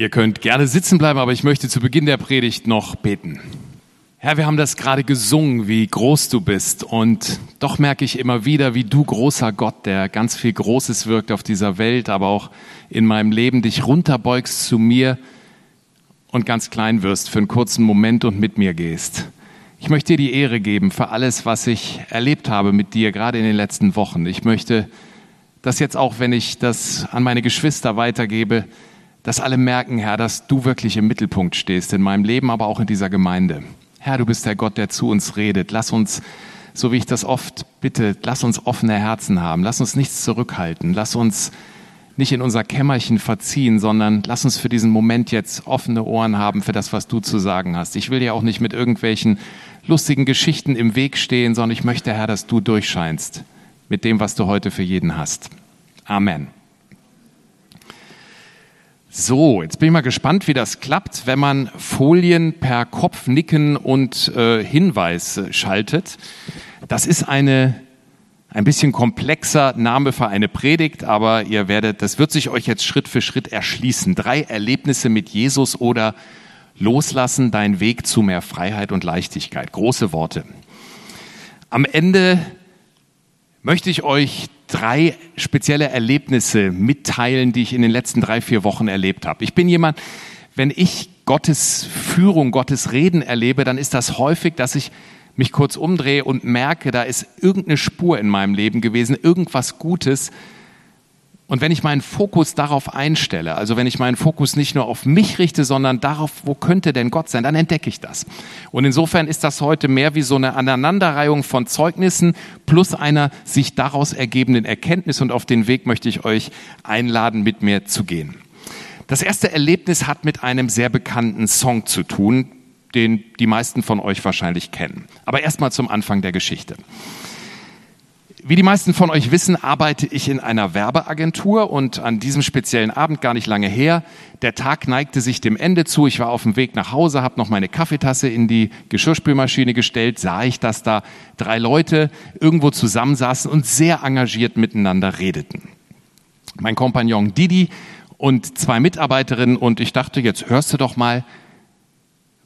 Ihr könnt gerne sitzen bleiben, aber ich möchte zu Beginn der Predigt noch beten. Herr, wir haben das gerade gesungen, wie groß du bist. Und doch merke ich immer wieder, wie du großer Gott, der ganz viel Großes wirkt auf dieser Welt, aber auch in meinem Leben, dich runterbeugst zu mir und ganz klein wirst für einen kurzen Moment und mit mir gehst. Ich möchte dir die Ehre geben für alles, was ich erlebt habe mit dir, gerade in den letzten Wochen. Ich möchte das jetzt auch, wenn ich das an meine Geschwister weitergebe, dass alle merken, Herr, dass du wirklich im Mittelpunkt stehst, in meinem Leben, aber auch in dieser Gemeinde. Herr, du bist der Gott, der zu uns redet. Lass uns, so wie ich das oft bitte, lass uns offene Herzen haben. Lass uns nichts zurückhalten. Lass uns nicht in unser Kämmerchen verziehen, sondern lass uns für diesen Moment jetzt offene Ohren haben für das, was du zu sagen hast. Ich will dir auch nicht mit irgendwelchen lustigen Geschichten im Weg stehen, sondern ich möchte, Herr, dass du durchscheinst mit dem, was du heute für jeden hast. Amen. So, jetzt bin ich mal gespannt, wie das klappt, wenn man Folien per Kopfnicken und äh, Hinweis schaltet. Das ist eine ein bisschen komplexer Name für eine Predigt, aber ihr werdet, das wird sich euch jetzt Schritt für Schritt erschließen. Drei Erlebnisse mit Jesus oder Loslassen, dein Weg zu mehr Freiheit und Leichtigkeit. Große Worte. Am Ende möchte ich euch drei spezielle Erlebnisse mitteilen, die ich in den letzten drei, vier Wochen erlebt habe. Ich bin jemand, wenn ich Gottes Führung, Gottes Reden erlebe, dann ist das häufig, dass ich mich kurz umdrehe und merke, da ist irgendeine Spur in meinem Leben gewesen, irgendwas Gutes, und wenn ich meinen Fokus darauf einstelle, also wenn ich meinen Fokus nicht nur auf mich richte, sondern darauf, wo könnte denn Gott sein, dann entdecke ich das. Und insofern ist das heute mehr wie so eine Aneinanderreihung von Zeugnissen plus einer sich daraus ergebenden Erkenntnis. Und auf den Weg möchte ich euch einladen, mit mir zu gehen. Das erste Erlebnis hat mit einem sehr bekannten Song zu tun, den die meisten von euch wahrscheinlich kennen. Aber erstmal zum Anfang der Geschichte. Wie die meisten von euch wissen, arbeite ich in einer Werbeagentur und an diesem speziellen Abend gar nicht lange her. Der Tag neigte sich dem Ende zu. Ich war auf dem Weg nach Hause, habe noch meine Kaffeetasse in die Geschirrspülmaschine gestellt, sah ich, dass da drei Leute irgendwo zusammensaßen und sehr engagiert miteinander redeten. Mein Kompagnon Didi und zwei Mitarbeiterinnen und ich dachte, jetzt hörst du doch mal,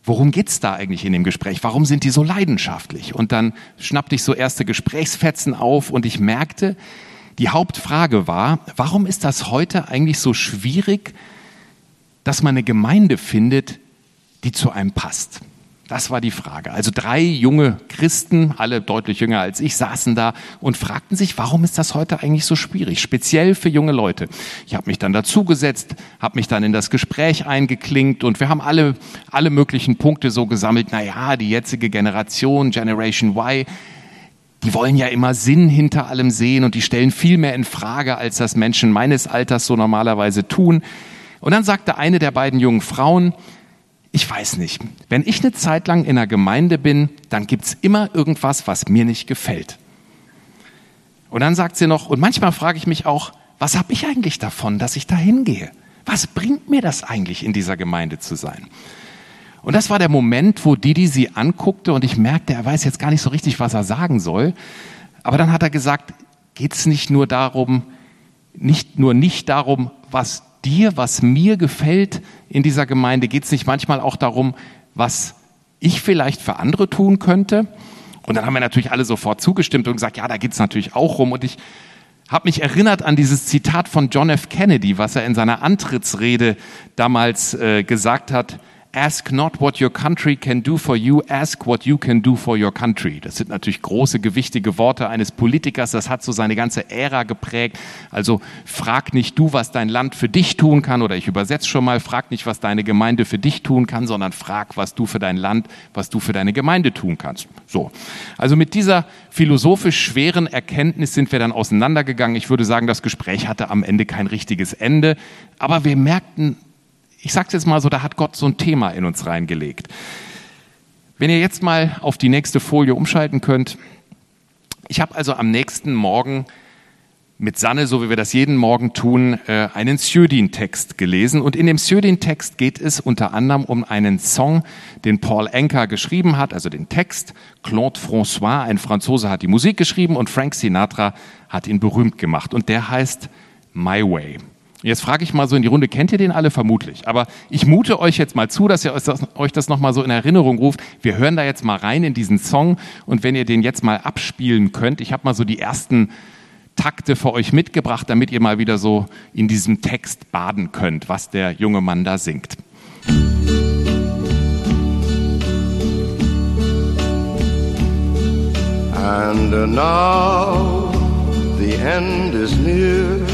worum geht's da eigentlich in dem Gespräch? Warum sind die so leidenschaftlich? Und dann schnappte ich so erste Gesprächsfetzen auf und ich merkte, die Hauptfrage war, warum ist das heute eigentlich so schwierig, dass man eine Gemeinde findet, die zu einem passt? Das war die Frage. Also drei junge Christen, alle deutlich jünger als ich, saßen da und fragten sich, warum ist das heute eigentlich so schwierig, speziell für junge Leute. Ich habe mich dann dazugesetzt, habe mich dann in das Gespräch eingeklinkt und wir haben alle, alle möglichen Punkte so gesammelt. Na ja, die jetzige Generation, Generation Y, die wollen ja immer Sinn hinter allem sehen und die stellen viel mehr in Frage, als das Menschen meines Alters so normalerweise tun. Und dann sagte eine der beiden jungen Frauen, ich weiß nicht, wenn ich eine Zeit lang in einer Gemeinde bin, dann gibt's immer irgendwas, was mir nicht gefällt. Und dann sagt sie noch, und manchmal frage ich mich auch, was habe ich eigentlich davon, dass ich da hingehe? Was bringt mir das eigentlich, in dieser Gemeinde zu sein? Und das war der Moment, wo Didi sie anguckte und ich merkte, er weiß jetzt gar nicht so richtig, was er sagen soll. Aber dann hat er gesagt, geht's nicht nur darum, nicht nur nicht darum, was dir, was mir gefällt in dieser Gemeinde? Geht es nicht manchmal auch darum, was ich vielleicht für andere tun könnte? Und dann haben wir natürlich alle sofort zugestimmt und gesagt, ja, da geht es natürlich auch rum. Und ich habe mich erinnert an dieses Zitat von John F. Kennedy, was er in seiner Antrittsrede damals äh, gesagt hat. Ask not what your country can do for you, ask what you can do for your country. Das sind natürlich große, gewichtige Worte eines Politikers. Das hat so seine ganze Ära geprägt. Also frag nicht du, was dein Land für dich tun kann, oder ich übersetze schon mal, frag nicht, was deine Gemeinde für dich tun kann, sondern frag, was du für dein Land, was du für deine Gemeinde tun kannst. So. Also mit dieser philosophisch schweren Erkenntnis sind wir dann auseinandergegangen. Ich würde sagen, das Gespräch hatte am Ende kein richtiges Ende. Aber wir merkten ich sage es jetzt mal so, da hat Gott so ein Thema in uns reingelegt. Wenn ihr jetzt mal auf die nächste Folie umschalten könnt. Ich habe also am nächsten Morgen mit Sanne, so wie wir das jeden Morgen tun, äh, einen Sjödin-Text gelesen. Und in dem Sjödin-Text geht es unter anderem um einen Song, den Paul Anka geschrieben hat, also den Text. Claude François, ein Franzose, hat die Musik geschrieben und Frank Sinatra hat ihn berühmt gemacht. Und der heißt My Way. Jetzt frage ich mal so in die Runde, kennt ihr den alle vermutlich? Aber ich mute euch jetzt mal zu, dass ihr euch das nochmal so in Erinnerung ruft. Wir hören da jetzt mal rein in diesen Song und wenn ihr den jetzt mal abspielen könnt, ich habe mal so die ersten Takte für euch mitgebracht, damit ihr mal wieder so in diesem Text baden könnt, was der junge Mann da singt. And now the end is near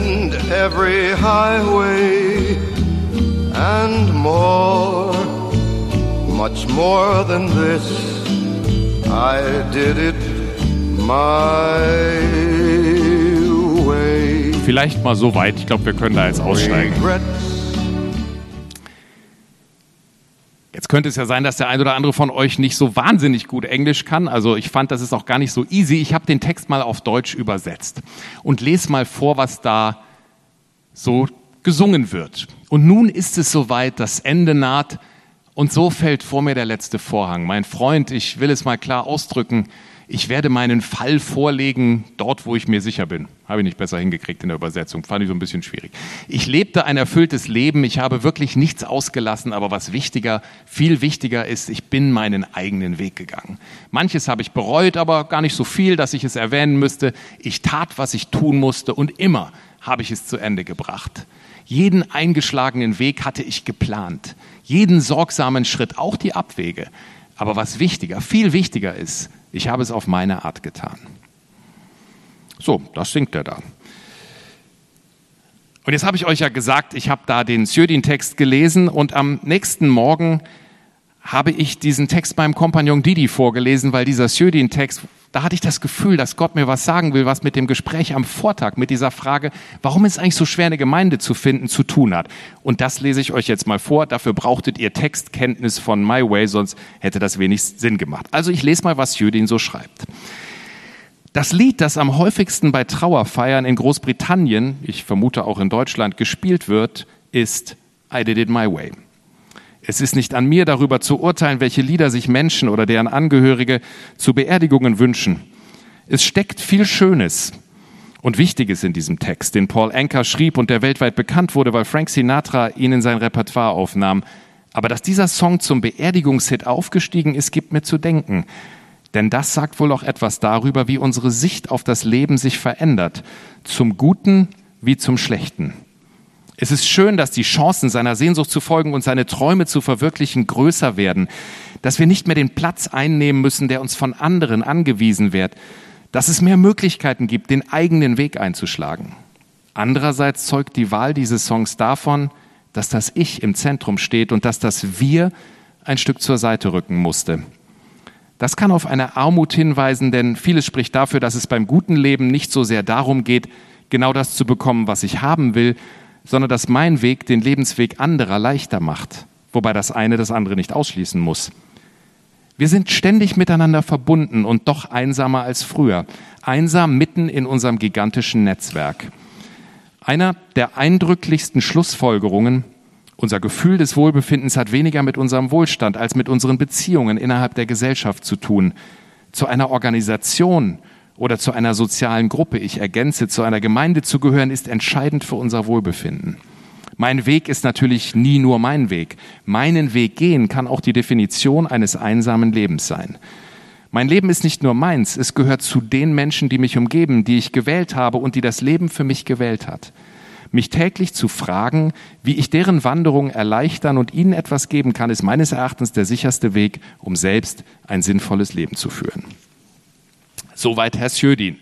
every highway and more, much more than this. I did it my way. Vielleicht mal so weit. Ich glaube, wir können da jetzt aussteigen. Jetzt könnte es ja sein, dass der ein oder andere von euch nicht so wahnsinnig gut Englisch kann. Also ich fand, das ist auch gar nicht so easy. Ich habe den Text mal auf Deutsch übersetzt und lese mal vor, was da so gesungen wird. Und nun ist es soweit, das Ende naht und so fällt vor mir der letzte Vorhang. Mein Freund, ich will es mal klar ausdrücken, ich werde meinen Fall vorlegen, dort, wo ich mir sicher bin. Habe ich nicht besser hingekriegt in der Übersetzung, fand ich so ein bisschen schwierig. Ich lebte ein erfülltes Leben, ich habe wirklich nichts ausgelassen, aber was wichtiger, viel wichtiger ist, ich bin meinen eigenen Weg gegangen. Manches habe ich bereut, aber gar nicht so viel, dass ich es erwähnen müsste. Ich tat, was ich tun musste und immer habe ich es zu Ende gebracht. Jeden eingeschlagenen Weg hatte ich geplant, jeden sorgsamen Schritt, auch die Abwege. Aber was wichtiger, viel wichtiger ist, ich habe es auf meine Art getan. So, das singt er da. Und jetzt habe ich euch ja gesagt, ich habe da den Sjödin-Text gelesen und am nächsten Morgen habe ich diesen Text meinem Kompagnon Didi vorgelesen, weil dieser Sjödin-Text da hatte ich das Gefühl, dass Gott mir was sagen will, was mit dem Gespräch am Vortag, mit dieser Frage, warum ist eigentlich so schwer, eine Gemeinde zu finden, zu tun hat. Und das lese ich euch jetzt mal vor. Dafür brauchtet ihr Textkenntnis von My Way, sonst hätte das wenig Sinn gemacht. Also ich lese mal, was Jüdin so schreibt. Das Lied, das am häufigsten bei Trauerfeiern in Großbritannien, ich vermute auch in Deutschland, gespielt wird, ist I Did It My Way. Es ist nicht an mir, darüber zu urteilen, welche Lieder sich Menschen oder deren Angehörige zu Beerdigungen wünschen. Es steckt viel Schönes und Wichtiges in diesem Text, den Paul Anker schrieb und der weltweit bekannt wurde, weil Frank Sinatra ihn in sein Repertoire aufnahm. Aber dass dieser Song zum Beerdigungshit aufgestiegen ist, gibt mir zu denken. Denn das sagt wohl auch etwas darüber, wie unsere Sicht auf das Leben sich verändert, zum Guten wie zum Schlechten. Es ist schön, dass die Chancen seiner Sehnsucht zu folgen und seine Träume zu verwirklichen größer werden, dass wir nicht mehr den Platz einnehmen müssen, der uns von anderen angewiesen wird, dass es mehr Möglichkeiten gibt, den eigenen Weg einzuschlagen. Andererseits zeugt die Wahl dieses Songs davon, dass das Ich im Zentrum steht und dass das Wir ein Stück zur Seite rücken musste. Das kann auf eine Armut hinweisen, denn vieles spricht dafür, dass es beim guten Leben nicht so sehr darum geht, genau das zu bekommen, was ich haben will, sondern dass mein Weg den Lebensweg anderer leichter macht, wobei das eine das andere nicht ausschließen muss. Wir sind ständig miteinander verbunden und doch einsamer als früher, einsam mitten in unserem gigantischen Netzwerk. Einer der eindrücklichsten Schlussfolgerungen, unser Gefühl des Wohlbefindens hat weniger mit unserem Wohlstand als mit unseren Beziehungen innerhalb der Gesellschaft zu tun. Zu einer Organisation oder zu einer sozialen Gruppe, ich ergänze, zu einer Gemeinde zu gehören, ist entscheidend für unser Wohlbefinden. Mein Weg ist natürlich nie nur mein Weg. Meinen Weg gehen kann auch die Definition eines einsamen Lebens sein. Mein Leben ist nicht nur meins, es gehört zu den Menschen, die mich umgeben, die ich gewählt habe und die das Leben für mich gewählt hat. Mich täglich zu fragen, wie ich deren Wanderung erleichtern und ihnen etwas geben kann, ist meines Erachtens der sicherste Weg, um selbst ein sinnvolles Leben zu führen. Soweit Herr Sjödin,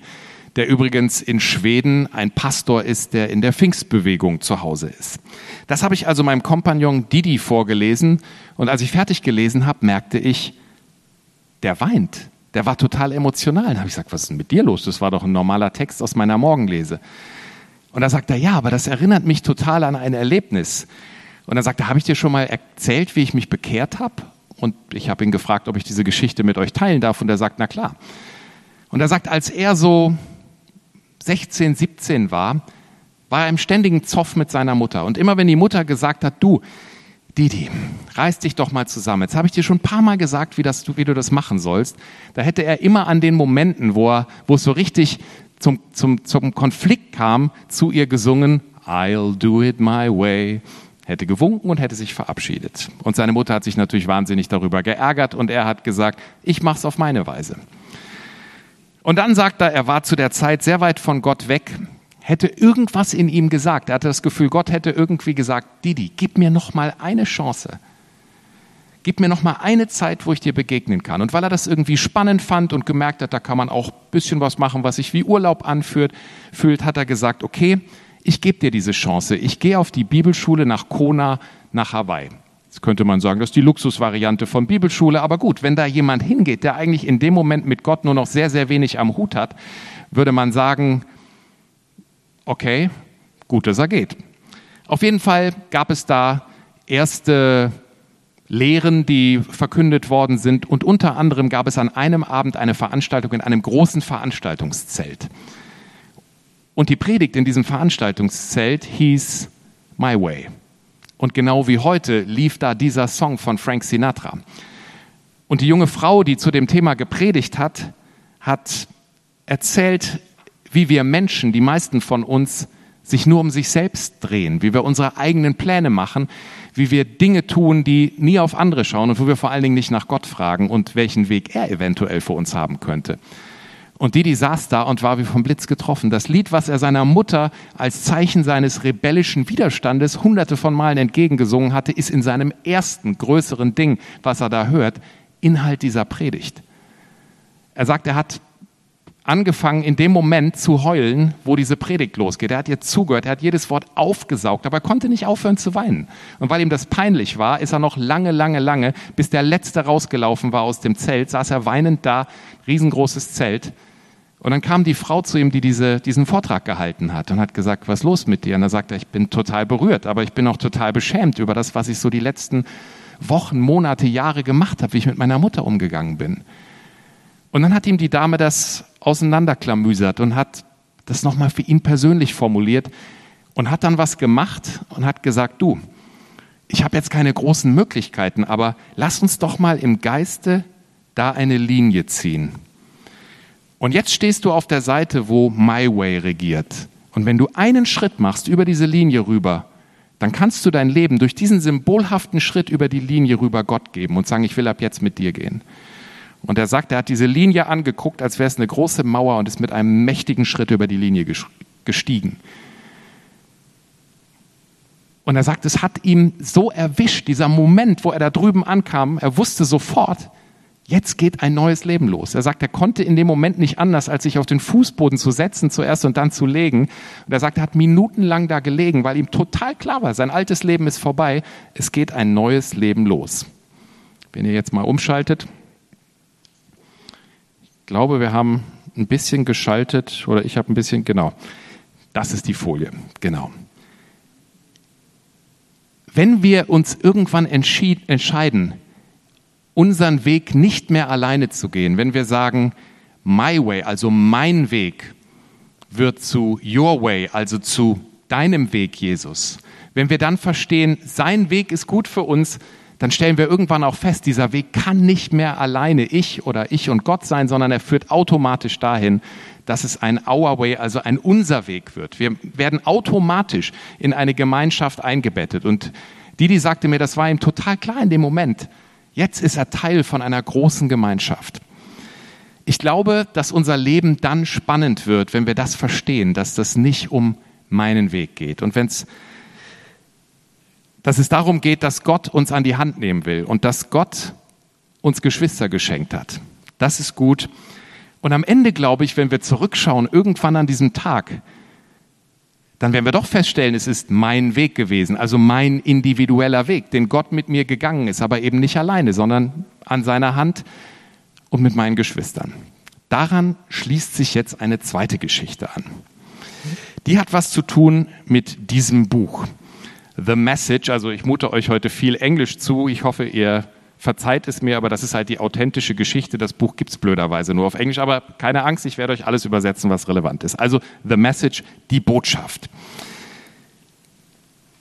der übrigens in Schweden ein Pastor ist, der in der Pfingstbewegung zu Hause ist. Das habe ich also meinem Kompagnon Didi vorgelesen und als ich fertig gelesen habe, merkte ich, der weint. Der war total emotional. Da habe ich gesagt, was ist denn mit dir los? Das war doch ein normaler Text aus meiner Morgenlese. Und da sagt er, ja, aber das erinnert mich total an ein Erlebnis. Und dann sagt er, habe ich dir schon mal erzählt, wie ich mich bekehrt habe? Und ich habe ihn gefragt, ob ich diese Geschichte mit euch teilen darf. Und er sagt, na klar. Und er sagt, als er so 16, 17 war, war er im ständigen Zoff mit seiner Mutter. Und immer wenn die Mutter gesagt hat, du, Didi, reiß dich doch mal zusammen. Jetzt habe ich dir schon ein paar Mal gesagt, wie, das, wie du das machen sollst. Da hätte er immer an den Momenten, wo, er, wo es so richtig zum, zum, zum Konflikt kam, zu ihr gesungen, I'll do it my way, hätte gewunken und hätte sich verabschiedet. Und seine Mutter hat sich natürlich wahnsinnig darüber geärgert und er hat gesagt, ich mach's auf meine Weise. Und dann sagt er, er war zu der Zeit sehr weit von Gott weg, hätte irgendwas in ihm gesagt. Er hatte das Gefühl, Gott hätte irgendwie gesagt, Didi, gib mir noch mal eine Chance. Gib mir noch mal eine Zeit, wo ich dir begegnen kann. Und weil er das irgendwie spannend fand und gemerkt hat, da kann man auch ein bisschen was machen, was sich wie Urlaub anfühlt, fühlt, hat er gesagt, okay, ich gebe dir diese Chance. Ich gehe auf die Bibelschule nach Kona, nach Hawaii. Jetzt könnte man sagen, das ist die Luxusvariante von Bibelschule. Aber gut, wenn da jemand hingeht, der eigentlich in dem Moment mit Gott nur noch sehr, sehr wenig am Hut hat, würde man sagen, okay, gut, dass er geht. Auf jeden Fall gab es da erste Lehren, die verkündet worden sind. Und unter anderem gab es an einem Abend eine Veranstaltung in einem großen Veranstaltungszelt. Und die Predigt in diesem Veranstaltungszelt hieß My Way. Und genau wie heute lief da dieser Song von Frank Sinatra. Und die junge Frau, die zu dem Thema gepredigt hat, hat erzählt, wie wir Menschen, die meisten von uns, sich nur um sich selbst drehen, wie wir unsere eigenen Pläne machen, wie wir Dinge tun, die nie auf andere schauen und wo wir vor allen Dingen nicht nach Gott fragen und welchen Weg er eventuell für uns haben könnte. Und Didi saß da und war wie vom Blitz getroffen. Das Lied, was er seiner Mutter als Zeichen seines rebellischen Widerstandes hunderte von Malen entgegengesungen hatte, ist in seinem ersten größeren Ding, was er da hört, Inhalt dieser Predigt. Er sagt, er hat angefangen in dem Moment zu heulen, wo diese Predigt losgeht. Er hat ihr zugehört, er hat jedes Wort aufgesaugt, aber er konnte nicht aufhören zu weinen. Und weil ihm das peinlich war, ist er noch lange, lange, lange, bis der Letzte rausgelaufen war aus dem Zelt, saß er weinend da, riesengroßes Zelt, und dann kam die Frau zu ihm, die diese, diesen Vortrag gehalten hat und hat gesagt, was ist los mit dir? Und er sagte, ich bin total berührt, aber ich bin auch total beschämt über das, was ich so die letzten Wochen, Monate, Jahre gemacht habe, wie ich mit meiner Mutter umgegangen bin. Und dann hat ihm die Dame das auseinanderklamüsert und hat das nochmal für ihn persönlich formuliert und hat dann was gemacht und hat gesagt, du, ich habe jetzt keine großen Möglichkeiten, aber lass uns doch mal im Geiste da eine Linie ziehen. Und jetzt stehst du auf der Seite, wo My Way regiert. Und wenn du einen Schritt machst über diese Linie rüber, dann kannst du dein Leben durch diesen symbolhaften Schritt über die Linie rüber Gott geben und sagen, ich will ab jetzt mit dir gehen. Und er sagt, er hat diese Linie angeguckt, als wäre es eine große Mauer und ist mit einem mächtigen Schritt über die Linie gestiegen. Und er sagt, es hat ihm so erwischt, dieser Moment, wo er da drüben ankam, er wusste sofort, Jetzt geht ein neues Leben los. Er sagt, er konnte in dem Moment nicht anders, als sich auf den Fußboden zu setzen zuerst und dann zu legen. Und er sagt, er hat minutenlang da gelegen, weil ihm total klar war, sein altes Leben ist vorbei. Es geht ein neues Leben los. Wenn ihr jetzt mal umschaltet. Ich glaube, wir haben ein bisschen geschaltet oder ich habe ein bisschen, genau. Das ist die Folie, genau. Wenn wir uns irgendwann entscheiden, unseren Weg nicht mehr alleine zu gehen, wenn wir sagen, my way, also mein Weg, wird zu your way, also zu deinem Weg, Jesus. Wenn wir dann verstehen, sein Weg ist gut für uns, dann stellen wir irgendwann auch fest, dieser Weg kann nicht mehr alleine ich oder ich und Gott sein, sondern er führt automatisch dahin, dass es ein Our Way, also ein unser Weg wird. Wir werden automatisch in eine Gemeinschaft eingebettet. Und Didi sagte mir, das war ihm total klar in dem Moment. Jetzt ist er Teil von einer großen Gemeinschaft. Ich glaube, dass unser Leben dann spannend wird, wenn wir das verstehen, dass das nicht um meinen Weg geht. Und wenn es dass es darum geht, dass Gott uns an die Hand nehmen will und dass Gott uns Geschwister geschenkt hat. Das ist gut. Und am Ende glaube ich, wenn wir zurückschauen, irgendwann an diesem Tag, dann werden wir doch feststellen, es ist mein Weg gewesen, also mein individueller Weg, den Gott mit mir gegangen ist, aber eben nicht alleine, sondern an seiner Hand und mit meinen Geschwistern. Daran schließt sich jetzt eine zweite Geschichte an. Die hat was zu tun mit diesem Buch. The Message, also ich mute euch heute viel Englisch zu. Ich hoffe, ihr verzeiht es mir, aber das ist halt die authentische Geschichte. Das Buch gibt es blöderweise nur auf Englisch, aber keine Angst, ich werde euch alles übersetzen, was relevant ist. Also The Message, die Botschaft.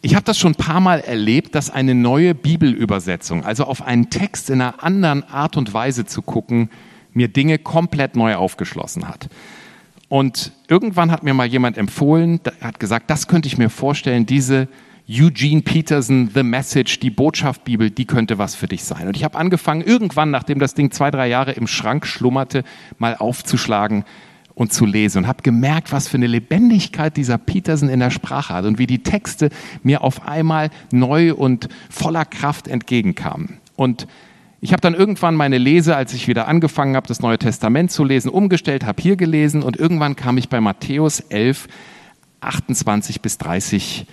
Ich habe das schon ein paar Mal erlebt, dass eine neue Bibelübersetzung, also auf einen Text in einer anderen Art und Weise zu gucken, mir Dinge komplett neu aufgeschlossen hat. Und irgendwann hat mir mal jemand empfohlen, hat gesagt, das könnte ich mir vorstellen, diese Eugene Peterson, The Message, die Botschaft Bibel, die könnte was für dich sein. Und ich habe angefangen, irgendwann, nachdem das Ding zwei, drei Jahre im Schrank schlummerte, mal aufzuschlagen und zu lesen und habe gemerkt, was für eine Lebendigkeit dieser Peterson in der Sprache hat und wie die Texte mir auf einmal neu und voller Kraft entgegenkamen. Und ich habe dann irgendwann meine Lese, als ich wieder angefangen habe, das Neue Testament zu lesen, umgestellt, habe hier gelesen und irgendwann kam ich bei Matthäus 11, 28 bis 30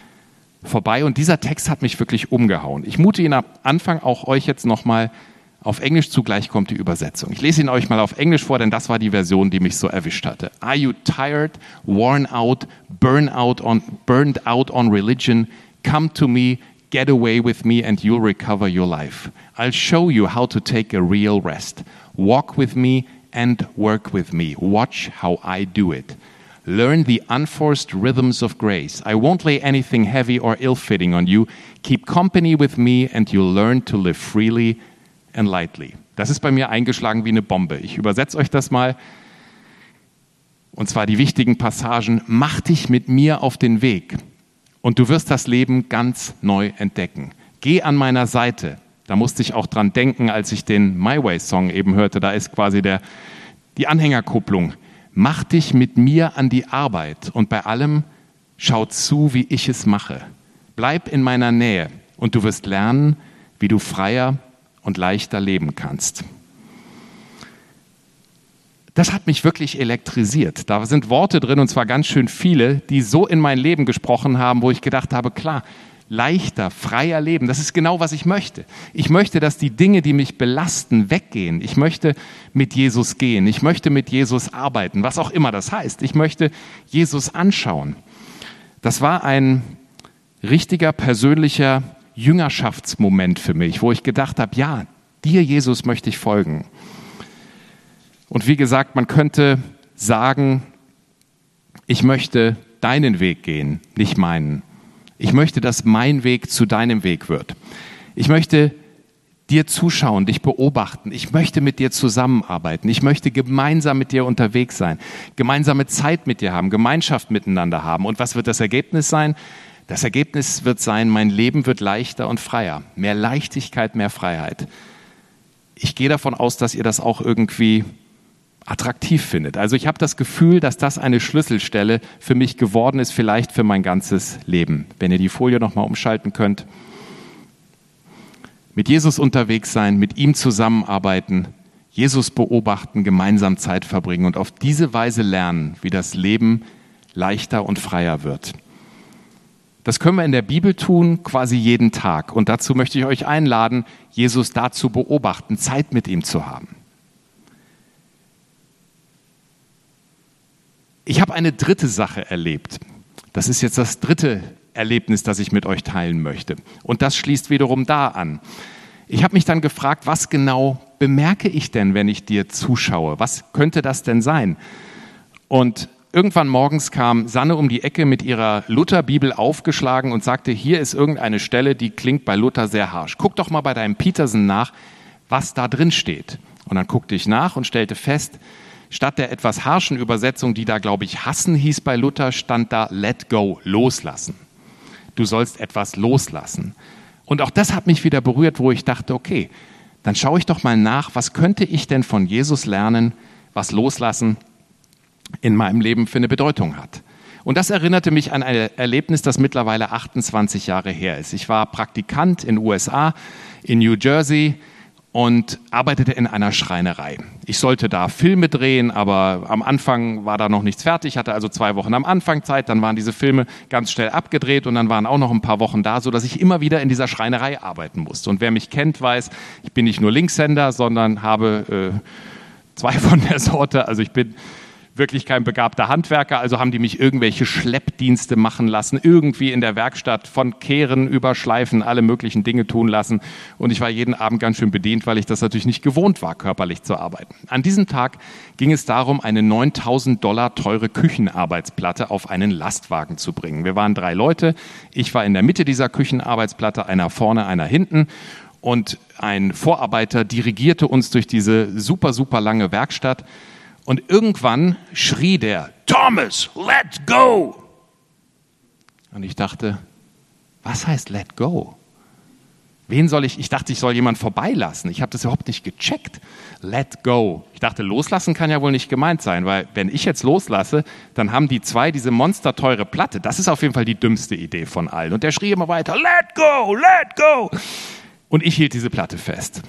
vorbei und dieser Text hat mich wirklich umgehauen. Ich mute ihn am Anfang auch euch jetzt nochmal auf Englisch zu, gleich kommt die Übersetzung. Ich lese ihn euch mal auf Englisch vor, denn das war die Version, die mich so erwischt hatte. Are you tired, worn out, burned out on, burned out on religion? Come to me, get away with me and you'll recover your life. I'll show you how to take a real rest. Walk with me and work with me. Watch how I do it. Learn the unforced rhythms of grace. I won't lay anything heavy or ill fitting on you. Keep company with me, and you'll learn to live freely and lightly. Das ist bei mir eingeschlagen wie eine Bombe. Ich übersetze euch das mal. Und zwar die wichtigen Passagen. Mach dich mit mir auf den Weg und du wirst das Leben ganz neu entdecken. Geh an meiner Seite. Da musste ich auch dran denken, als ich den My Way Song eben hörte. Da ist quasi der, die Anhängerkupplung Mach dich mit mir an die Arbeit und bei allem schau zu, wie ich es mache. Bleib in meiner Nähe und du wirst lernen, wie du freier und leichter leben kannst. Das hat mich wirklich elektrisiert. Da sind Worte drin, und zwar ganz schön viele, die so in mein Leben gesprochen haben, wo ich gedacht habe, klar, leichter, freier leben. Das ist genau, was ich möchte. Ich möchte, dass die Dinge, die mich belasten, weggehen. Ich möchte mit Jesus gehen. Ich möchte mit Jesus arbeiten, was auch immer das heißt. Ich möchte Jesus anschauen. Das war ein richtiger persönlicher Jüngerschaftsmoment für mich, wo ich gedacht habe, ja, dir, Jesus, möchte ich folgen. Und wie gesagt, man könnte sagen, ich möchte deinen Weg gehen, nicht meinen. Ich möchte, dass mein Weg zu deinem Weg wird. Ich möchte dir zuschauen, dich beobachten. Ich möchte mit dir zusammenarbeiten. Ich möchte gemeinsam mit dir unterwegs sein, gemeinsame Zeit mit dir haben, Gemeinschaft miteinander haben. Und was wird das Ergebnis sein? Das Ergebnis wird sein, mein Leben wird leichter und freier. Mehr Leichtigkeit, mehr Freiheit. Ich gehe davon aus, dass ihr das auch irgendwie attraktiv findet. Also ich habe das Gefühl, dass das eine Schlüsselstelle für mich geworden ist, vielleicht für mein ganzes Leben. Wenn ihr die Folie nochmal umschalten könnt. Mit Jesus unterwegs sein, mit ihm zusammenarbeiten, Jesus beobachten, gemeinsam Zeit verbringen und auf diese Weise lernen, wie das Leben leichter und freier wird. Das können wir in der Bibel tun, quasi jeden Tag. Und dazu möchte ich euch einladen, Jesus dazu beobachten, Zeit mit ihm zu haben. Ich habe eine dritte Sache erlebt. Das ist jetzt das dritte Erlebnis, das ich mit euch teilen möchte. Und das schließt wiederum da an. Ich habe mich dann gefragt, was genau bemerke ich denn, wenn ich dir zuschaue? Was könnte das denn sein? Und irgendwann morgens kam Sanne um die Ecke mit ihrer Lutherbibel aufgeschlagen und sagte, hier ist irgendeine Stelle, die klingt bei Luther sehr harsch. Guck doch mal bei deinem Petersen nach, was da drin steht. Und dann guckte ich nach und stellte fest, Statt der etwas harschen Übersetzung, die da, glaube ich, hassen hieß bei Luther, stand da let go, loslassen. Du sollst etwas loslassen. Und auch das hat mich wieder berührt, wo ich dachte, okay, dann schaue ich doch mal nach, was könnte ich denn von Jesus lernen, was loslassen in meinem Leben für eine Bedeutung hat. Und das erinnerte mich an ein Erlebnis, das mittlerweile 28 Jahre her ist. Ich war Praktikant in USA, in New Jersey, und arbeitete in einer Schreinerei. Ich sollte da Filme drehen, aber am Anfang war da noch nichts fertig, hatte also zwei Wochen am Anfang Zeit, dann waren diese Filme ganz schnell abgedreht und dann waren auch noch ein paar Wochen da, so dass ich immer wieder in dieser Schreinerei arbeiten musste. Und wer mich kennt, weiß, ich bin nicht nur Linkshänder, sondern habe äh, zwei von der Sorte, also ich bin wirklich kein begabter Handwerker, also haben die mich irgendwelche Schleppdienste machen lassen, irgendwie in der Werkstatt von Kehren über Schleifen alle möglichen Dinge tun lassen. Und ich war jeden Abend ganz schön bedient, weil ich das natürlich nicht gewohnt war, körperlich zu arbeiten. An diesem Tag ging es darum, eine 9000 Dollar teure Küchenarbeitsplatte auf einen Lastwagen zu bringen. Wir waren drei Leute. Ich war in der Mitte dieser Küchenarbeitsplatte, einer vorne, einer hinten und ein Vorarbeiter dirigierte uns durch diese super, super lange Werkstatt. Und irgendwann schrie der, Thomas, let go! Und ich dachte, was heißt let go? Wen soll ich, ich dachte, ich soll jemand vorbeilassen. Ich habe das überhaupt nicht gecheckt. Let go. Ich dachte, loslassen kann ja wohl nicht gemeint sein, weil wenn ich jetzt loslasse, dann haben die zwei diese monsterteure Platte. Das ist auf jeden Fall die dümmste Idee von allen. Und der schrie immer weiter, let go, let go. Und ich hielt diese Platte fest.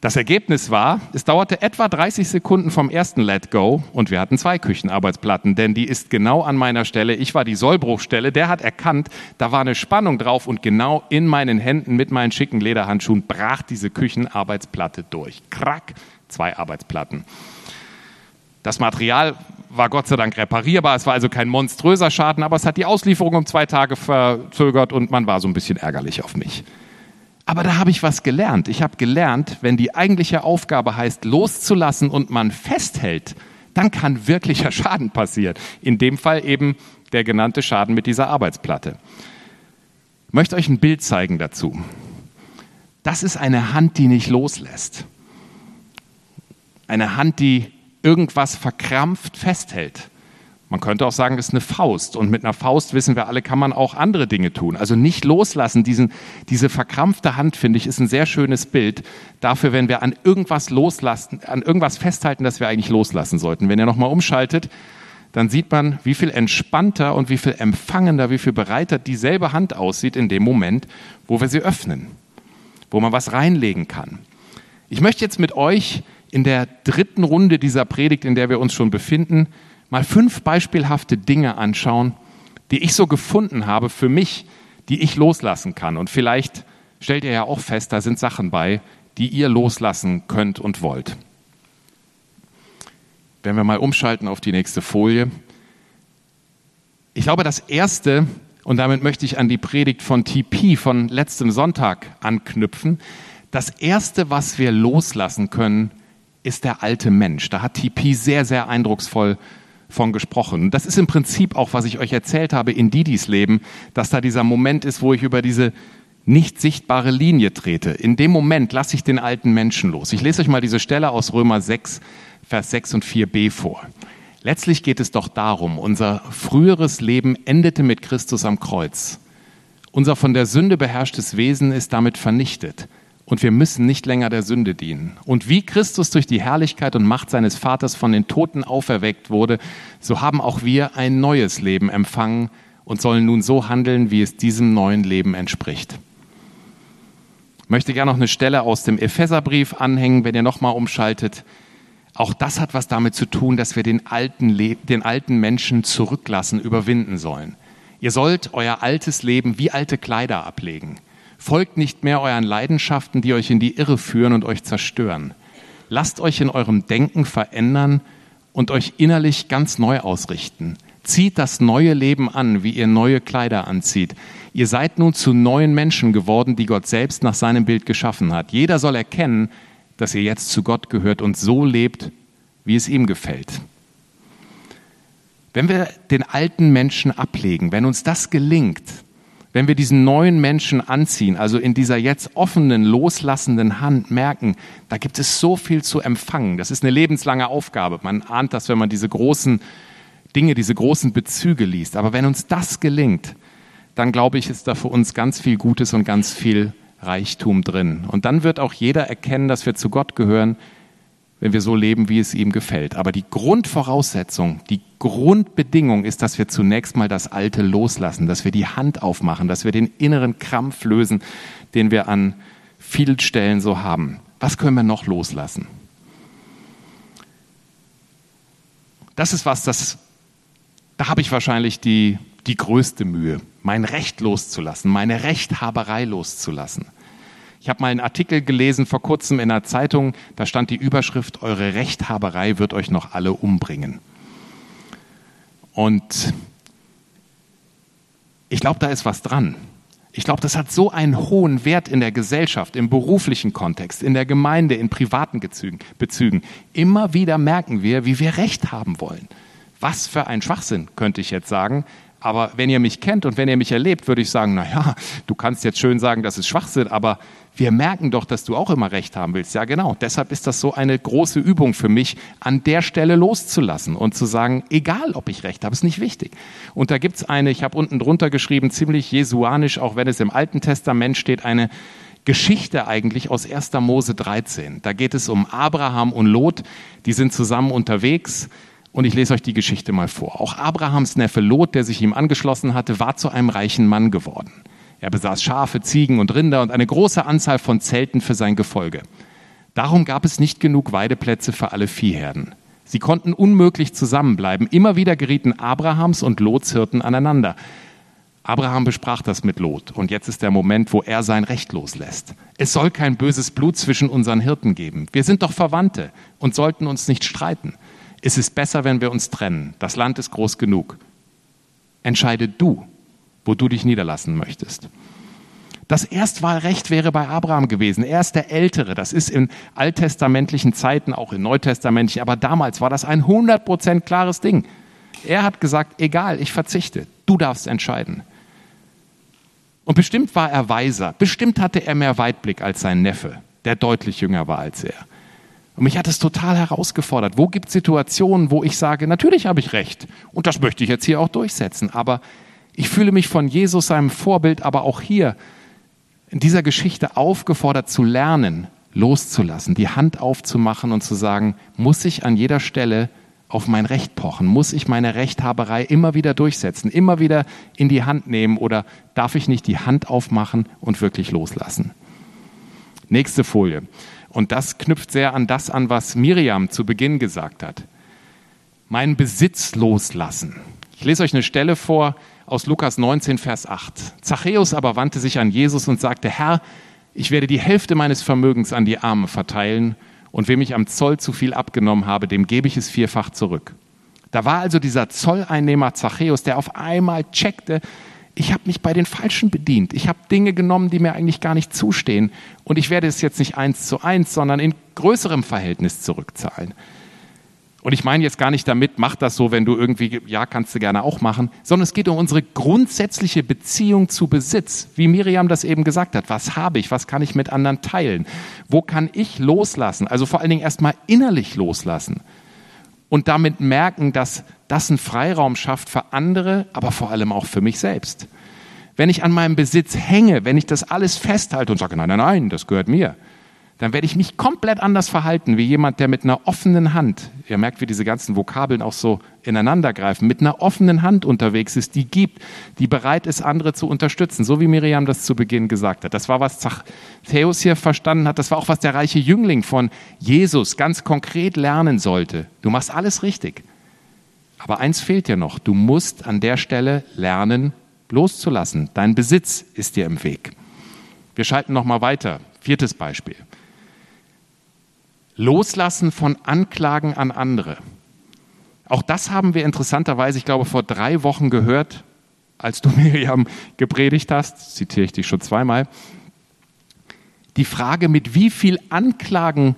Das Ergebnis war, es dauerte etwa 30 Sekunden vom ersten Let Go und wir hatten zwei Küchenarbeitsplatten, denn die ist genau an meiner Stelle. Ich war die Sollbruchstelle, der hat erkannt, da war eine Spannung drauf und genau in meinen Händen mit meinen schicken Lederhandschuhen brach diese Küchenarbeitsplatte durch. Krack, zwei Arbeitsplatten. Das Material war Gott sei Dank reparierbar, es war also kein monströser Schaden, aber es hat die Auslieferung um zwei Tage verzögert und man war so ein bisschen ärgerlich auf mich. Aber da habe ich was gelernt. Ich habe gelernt, wenn die eigentliche Aufgabe heißt, loszulassen und man festhält, dann kann wirklicher Schaden passieren. In dem Fall eben der genannte Schaden mit dieser Arbeitsplatte. Ich möchte euch ein Bild zeigen dazu. Das ist eine Hand, die nicht loslässt. Eine Hand, die irgendwas verkrampft festhält. Man könnte auch sagen, das ist eine Faust. Und mit einer Faust, wissen wir alle, kann man auch andere Dinge tun. Also nicht loslassen. Diesen, diese verkrampfte Hand, finde ich, ist ein sehr schönes Bild dafür, wenn wir an irgendwas loslassen, an irgendwas festhalten, das wir eigentlich loslassen sollten. Wenn ihr nochmal umschaltet, dann sieht man, wie viel entspannter und wie viel empfangender, wie viel bereiter dieselbe Hand aussieht in dem Moment, wo wir sie öffnen, wo man was reinlegen kann. Ich möchte jetzt mit euch in der dritten Runde dieser Predigt, in der wir uns schon befinden, mal fünf beispielhafte Dinge anschauen, die ich so gefunden habe für mich, die ich loslassen kann. Und vielleicht stellt ihr ja auch fest, da sind Sachen bei, die ihr loslassen könnt und wollt. Wenn wir mal umschalten auf die nächste Folie. Ich glaube, das Erste, und damit möchte ich an die Predigt von TP von letztem Sonntag anknüpfen, das Erste, was wir loslassen können, ist der alte Mensch. Da hat TP sehr, sehr eindrucksvoll von gesprochen. das ist im Prinzip auch, was ich euch erzählt habe in Didis Leben, dass da dieser Moment ist, wo ich über diese nicht sichtbare Linie trete. In dem Moment lasse ich den alten Menschen los. Ich lese euch mal diese Stelle aus Römer 6, Vers 6 und 4b vor. Letztlich geht es doch darum, unser früheres Leben endete mit Christus am Kreuz. Unser von der Sünde beherrschtes Wesen ist damit vernichtet und wir müssen nicht länger der Sünde dienen. Und wie Christus durch die Herrlichkeit und Macht seines Vaters von den Toten auferweckt wurde, so haben auch wir ein neues Leben empfangen und sollen nun so handeln, wie es diesem neuen Leben entspricht. Ich möchte gerne noch eine Stelle aus dem Epheserbrief anhängen, wenn ihr nochmal umschaltet. Auch das hat was damit zu tun, dass wir den alten, den alten Menschen zurücklassen, überwinden sollen. Ihr sollt euer altes Leben wie alte Kleider ablegen. Folgt nicht mehr euren Leidenschaften, die euch in die Irre führen und euch zerstören. Lasst euch in eurem Denken verändern und euch innerlich ganz neu ausrichten. Zieht das neue Leben an, wie ihr neue Kleider anzieht. Ihr seid nun zu neuen Menschen geworden, die Gott selbst nach seinem Bild geschaffen hat. Jeder soll erkennen, dass ihr jetzt zu Gott gehört und so lebt, wie es ihm gefällt. Wenn wir den alten Menschen ablegen, wenn uns das gelingt, wenn wir diesen neuen Menschen anziehen, also in dieser jetzt offenen, loslassenden Hand merken, da gibt es so viel zu empfangen. Das ist eine lebenslange Aufgabe. Man ahnt das, wenn man diese großen Dinge, diese großen Bezüge liest. Aber wenn uns das gelingt, dann glaube ich, ist da für uns ganz viel Gutes und ganz viel Reichtum drin. Und dann wird auch jeder erkennen, dass wir zu Gott gehören, wenn wir so leben, wie es ihm gefällt. Aber die Grundvoraussetzung, die Grundbedingung ist, dass wir zunächst mal das Alte loslassen, dass wir die Hand aufmachen, dass wir den inneren Krampf lösen, den wir an vielen Stellen so haben. Was können wir noch loslassen? Das ist was, das, da habe ich wahrscheinlich die, die größte Mühe, mein Recht loszulassen, meine Rechthaberei loszulassen. Ich habe mal einen Artikel gelesen vor kurzem in einer Zeitung, da stand die Überschrift, Eure Rechthaberei wird euch noch alle umbringen. Und ich glaube, da ist was dran. Ich glaube, das hat so einen hohen Wert in der Gesellschaft, im beruflichen Kontext, in der Gemeinde, in privaten Bezügen. Immer wieder merken wir, wie wir Recht haben wollen. Was für ein Schwachsinn, könnte ich jetzt sagen. Aber wenn ihr mich kennt und wenn ihr mich erlebt, würde ich sagen, na ja, du kannst jetzt schön sagen, das ist Schwachsinn, aber wir merken doch, dass du auch immer recht haben willst. Ja, genau. Deshalb ist das so eine große Übung für mich, an der Stelle loszulassen und zu sagen, egal ob ich recht habe, ist nicht wichtig. Und da gibt's eine, ich habe unten drunter geschrieben, ziemlich jesuanisch, auch wenn es im Alten Testament steht, eine Geschichte eigentlich aus 1. Mose 13. Da geht es um Abraham und Lot, die sind zusammen unterwegs und ich lese euch die Geschichte mal vor. Auch Abrahams Neffe Lot, der sich ihm angeschlossen hatte, war zu einem reichen Mann geworden. Er besaß Schafe, Ziegen und Rinder und eine große Anzahl von Zelten für sein Gefolge. Darum gab es nicht genug Weideplätze für alle Viehherden. Sie konnten unmöglich zusammenbleiben. Immer wieder gerieten Abrahams und Lots Hirten aneinander. Abraham besprach das mit Lot und jetzt ist der Moment, wo er sein Recht loslässt. Es soll kein böses Blut zwischen unseren Hirten geben. Wir sind doch Verwandte und sollten uns nicht streiten. Es ist besser, wenn wir uns trennen. Das Land ist groß genug. Entscheide du, wo du dich niederlassen möchtest. Das Erstwahlrecht wäre bei Abraham gewesen. Er ist der Ältere. Das ist in alttestamentlichen Zeiten, auch in neutestamentlichen, aber damals war das ein 100% klares Ding. Er hat gesagt, egal, ich verzichte. Du darfst entscheiden. Und bestimmt war er weiser. Bestimmt hatte er mehr Weitblick als sein Neffe, der deutlich jünger war als er. Und mich hat es total herausgefordert. Wo gibt es Situationen, wo ich sage, natürlich habe ich recht und das möchte ich jetzt hier auch durchsetzen, aber ich fühle mich von Jesus, seinem Vorbild, aber auch hier in dieser Geschichte aufgefordert zu lernen, loszulassen, die Hand aufzumachen und zu sagen, muss ich an jeder Stelle auf mein Recht pochen? Muss ich meine Rechthaberei immer wieder durchsetzen, immer wieder in die Hand nehmen oder darf ich nicht die Hand aufmachen und wirklich loslassen? Nächste Folie. Und das knüpft sehr an das an, was Miriam zu Beginn gesagt hat. Mein Besitz loslassen. Ich lese euch eine Stelle vor aus Lukas 19, Vers 8. Zachäus aber wandte sich an Jesus und sagte, Herr, ich werde die Hälfte meines Vermögens an die Armen verteilen und wem ich am Zoll zu viel abgenommen habe, dem gebe ich es vierfach zurück. Da war also dieser Zolleinnehmer Zachäus, der auf einmal checkte, ich habe mich bei den Falschen bedient. Ich habe Dinge genommen, die mir eigentlich gar nicht zustehen. Und ich werde es jetzt nicht eins zu eins, sondern in größerem Verhältnis zurückzahlen. Und ich meine jetzt gar nicht damit, mach das so, wenn du irgendwie, ja, kannst du gerne auch machen, sondern es geht um unsere grundsätzliche Beziehung zu Besitz. Wie Miriam das eben gesagt hat. Was habe ich? Was kann ich mit anderen teilen? Wo kann ich loslassen? Also vor allen Dingen erstmal innerlich loslassen. Und damit merken, dass das einen Freiraum schafft für andere, aber vor allem auch für mich selbst. Wenn ich an meinem Besitz hänge, wenn ich das alles festhalte und sage, nein, nein, nein, das gehört mir, dann werde ich mich komplett anders verhalten wie jemand, der mit einer offenen Hand, ihr merkt, wie diese ganzen Vokabeln auch so ineinander greifen, mit einer offenen Hand unterwegs ist, die gibt, die bereit ist, andere zu unterstützen, so wie Miriam das zu Beginn gesagt hat. Das war, was Zachäus hier verstanden hat, das war auch, was der reiche Jüngling von Jesus ganz konkret lernen sollte. Du machst alles richtig. Aber eins fehlt dir noch. Du musst an der Stelle lernen, loszulassen. Dein Besitz ist dir im Weg. Wir schalten nochmal weiter. Viertes Beispiel. Loslassen von Anklagen an andere. Auch das haben wir interessanterweise, ich glaube, vor drei Wochen gehört, als du Miriam gepredigt hast, zitiere ich dich schon zweimal. Die Frage, mit wie viel Anklagen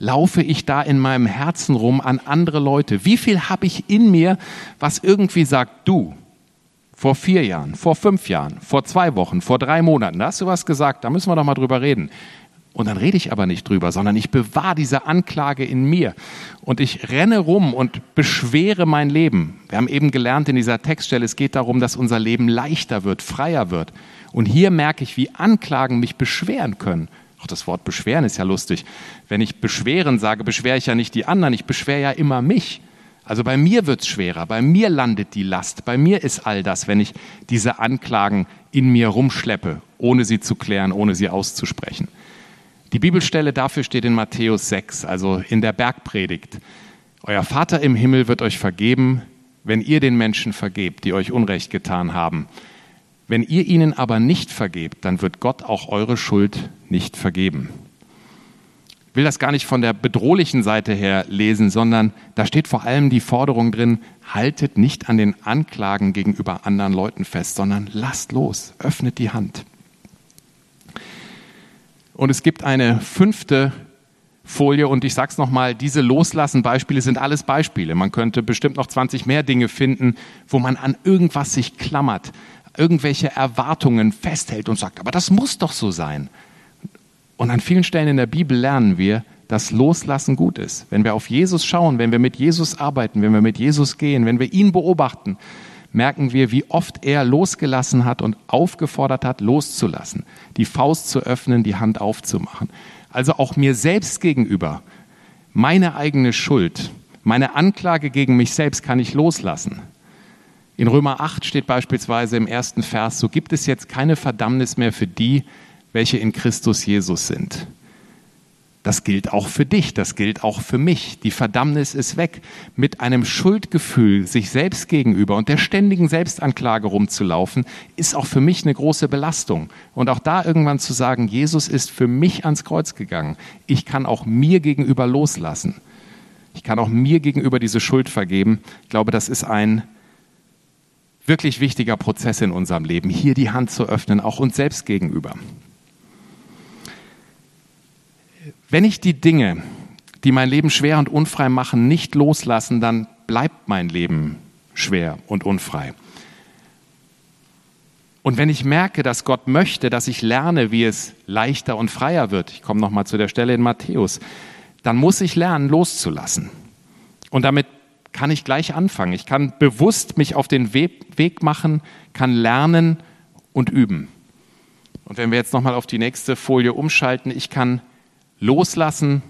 laufe ich da in meinem Herzen rum an andere Leute? Wie viel habe ich in mir, was irgendwie sagt, du, vor vier Jahren, vor fünf Jahren, vor zwei Wochen, vor drei Monaten, da hast du was gesagt, da müssen wir doch mal drüber reden. Und dann rede ich aber nicht drüber, sondern ich bewahre diese Anklage in mir. Und ich renne rum und beschwere mein Leben. Wir haben eben gelernt in dieser Textstelle, es geht darum, dass unser Leben leichter wird, freier wird. Und hier merke ich, wie Anklagen mich beschweren können. Auch das Wort beschweren ist ja lustig. Wenn ich beschweren sage, beschwere ich ja nicht die anderen, ich beschwere ja immer mich. Also bei mir wird es schwerer, bei mir landet die Last, bei mir ist all das, wenn ich diese Anklagen in mir rumschleppe, ohne sie zu klären, ohne sie auszusprechen. Die Bibelstelle dafür steht in Matthäus 6, also in der Bergpredigt. Euer Vater im Himmel wird euch vergeben, wenn ihr den Menschen vergebt, die euch Unrecht getan haben. Wenn ihr ihnen aber nicht vergebt, dann wird Gott auch eure Schuld nicht vergeben. Ich will das gar nicht von der bedrohlichen Seite her lesen, sondern da steht vor allem die Forderung drin, haltet nicht an den Anklagen gegenüber anderen Leuten fest, sondern lasst los, öffnet die Hand. Und es gibt eine fünfte Folie und ich sage es nochmal, diese Loslassen-Beispiele sind alles Beispiele. Man könnte bestimmt noch 20 mehr Dinge finden, wo man an irgendwas sich klammert, irgendwelche Erwartungen festhält und sagt, aber das muss doch so sein. Und an vielen Stellen in der Bibel lernen wir, dass Loslassen gut ist. Wenn wir auf Jesus schauen, wenn wir mit Jesus arbeiten, wenn wir mit Jesus gehen, wenn wir ihn beobachten, merken wir, wie oft er losgelassen hat und aufgefordert hat, loszulassen, die Faust zu öffnen, die Hand aufzumachen. Also auch mir selbst gegenüber, meine eigene Schuld, meine Anklage gegen mich selbst kann ich loslassen. In Römer 8 steht beispielsweise im ersten Vers, so gibt es jetzt keine Verdammnis mehr für die, welche in Christus Jesus sind. Das gilt auch für dich, das gilt auch für mich. Die Verdammnis ist weg. Mit einem Schuldgefühl sich selbst gegenüber und der ständigen Selbstanklage rumzulaufen, ist auch für mich eine große Belastung. Und auch da irgendwann zu sagen, Jesus ist für mich ans Kreuz gegangen. Ich kann auch mir gegenüber loslassen. Ich kann auch mir gegenüber diese Schuld vergeben. Ich glaube, das ist ein wirklich wichtiger Prozess in unserem Leben, hier die Hand zu öffnen, auch uns selbst gegenüber. Wenn ich die Dinge, die mein Leben schwer und unfrei machen, nicht loslassen, dann bleibt mein Leben schwer und unfrei. Und wenn ich merke, dass Gott möchte, dass ich lerne, wie es leichter und freier wird, ich komme nochmal zu der Stelle in Matthäus, dann muss ich lernen, loszulassen. Und damit kann ich gleich anfangen. Ich kann bewusst mich auf den Weg machen, kann lernen und üben. Und wenn wir jetzt nochmal auf die nächste Folie umschalten, ich kann Loslassen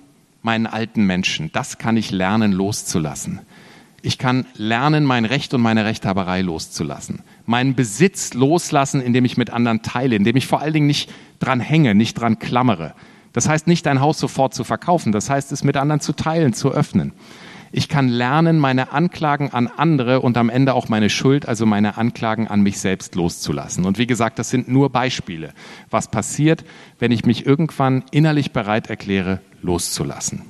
meinen alten Menschen, das kann ich lernen loszulassen. Ich kann lernen, mein Recht und meine Rechthaberei loszulassen. Meinen Besitz loslassen, indem ich mit anderen teile, indem ich vor allen Dingen nicht dran hänge, nicht dran klammere. Das heißt nicht, dein Haus sofort zu verkaufen. Das heißt, es mit anderen zu teilen, zu öffnen. Ich kann lernen, meine Anklagen an andere und am Ende auch meine Schuld, also meine Anklagen an mich selbst loszulassen. Und wie gesagt, das sind nur Beispiele, was passiert, wenn ich mich irgendwann innerlich bereit erkläre, loszulassen.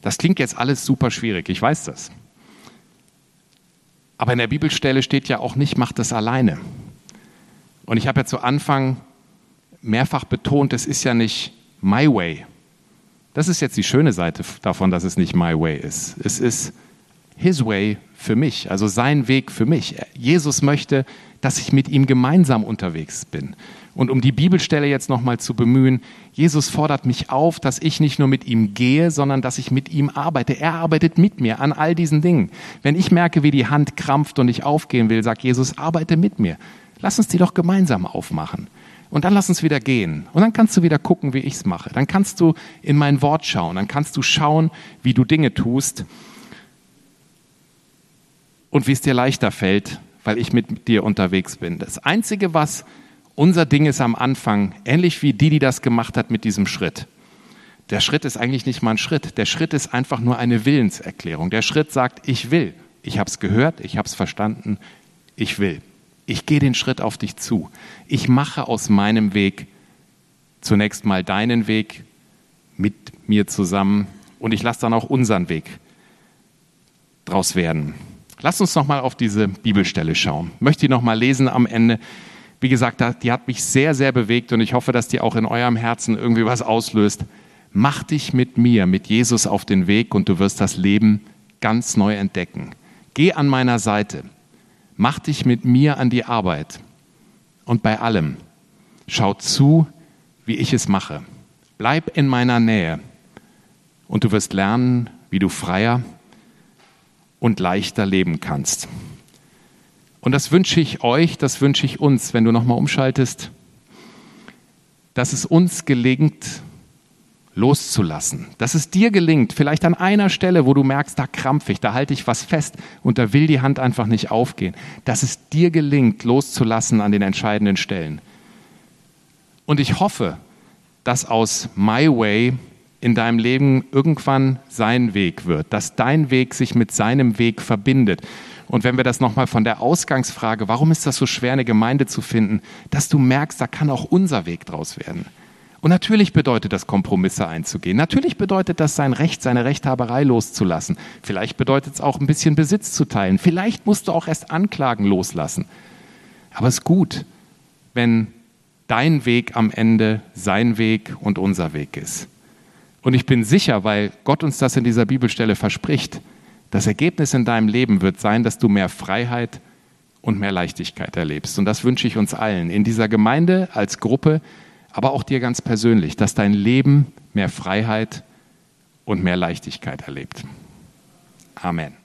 Das klingt jetzt alles super schwierig, ich weiß das. Aber in der Bibelstelle steht ja auch nicht, macht das alleine. Und ich habe ja zu Anfang mehrfach betont, es ist ja nicht my way, das ist jetzt die schöne Seite davon, dass es nicht my way ist. Es ist his way für mich, also sein Weg für mich. Jesus möchte, dass ich mit ihm gemeinsam unterwegs bin. Und um die Bibelstelle jetzt nochmal zu bemühen, Jesus fordert mich auf, dass ich nicht nur mit ihm gehe, sondern dass ich mit ihm arbeite. Er arbeitet mit mir an all diesen Dingen. Wenn ich merke, wie die Hand krampft und ich aufgehen will, sagt Jesus, arbeite mit mir. Lass uns die doch gemeinsam aufmachen. Und dann lass uns wieder gehen. Und dann kannst du wieder gucken, wie ich es mache. Dann kannst du in mein Wort schauen. Dann kannst du schauen, wie du Dinge tust und wie es dir leichter fällt, weil ich mit dir unterwegs bin. Das Einzige, was unser Ding ist am Anfang, ähnlich wie die, die das gemacht hat mit diesem Schritt. Der Schritt ist eigentlich nicht mal ein Schritt. Der Schritt ist einfach nur eine Willenserklärung. Der Schritt sagt, ich will. Ich habe es gehört, ich habe es verstanden, ich will. Ich gehe den Schritt auf dich zu. Ich mache aus meinem Weg zunächst mal deinen Weg mit mir zusammen und ich lasse dann auch unseren Weg draus werden. Lass uns noch mal auf diese Bibelstelle schauen. Möchte ich noch mal lesen am Ende. Wie gesagt, die hat mich sehr, sehr bewegt und ich hoffe, dass die auch in eurem Herzen irgendwie was auslöst. Mach dich mit mir, mit Jesus auf den Weg und du wirst das Leben ganz neu entdecken. Geh an meiner Seite. Mach dich mit mir an die Arbeit und bei allem schau zu, wie ich es mache. Bleib in meiner Nähe und du wirst lernen, wie du freier und leichter leben kannst. Und das wünsche ich euch, das wünsche ich uns, wenn du nochmal umschaltest, dass es uns gelingt, loszulassen. Dass es dir gelingt, vielleicht an einer Stelle, wo du merkst, da krampf ich, da halte ich was fest und da will die Hand einfach nicht aufgehen. Dass es dir gelingt, loszulassen an den entscheidenden Stellen. Und ich hoffe, dass aus My Way in deinem Leben irgendwann sein Weg wird, dass dein Weg sich mit seinem Weg verbindet Und wenn wir das nochmal von der Ausgangsfrage, warum ist das so schwer, eine Gemeinde zu finden, dass du merkst, da kann auch unser Weg draus werden. Und natürlich bedeutet das, Kompromisse einzugehen. Natürlich bedeutet das, sein Recht, seine Rechthaberei loszulassen. Vielleicht bedeutet es auch, ein bisschen Besitz zu teilen. Vielleicht musst du auch erst Anklagen loslassen. Aber es ist gut, wenn dein Weg am Ende sein Weg und unser Weg ist. Und ich bin sicher, weil Gott uns das in dieser Bibelstelle verspricht, das Ergebnis in deinem Leben wird sein, dass du mehr Freiheit und mehr Leichtigkeit erlebst. Und das wünsche ich uns allen, in dieser Gemeinde als Gruppe, aber auch dir ganz persönlich, dass dein Leben mehr Freiheit und mehr Leichtigkeit erlebt. Amen.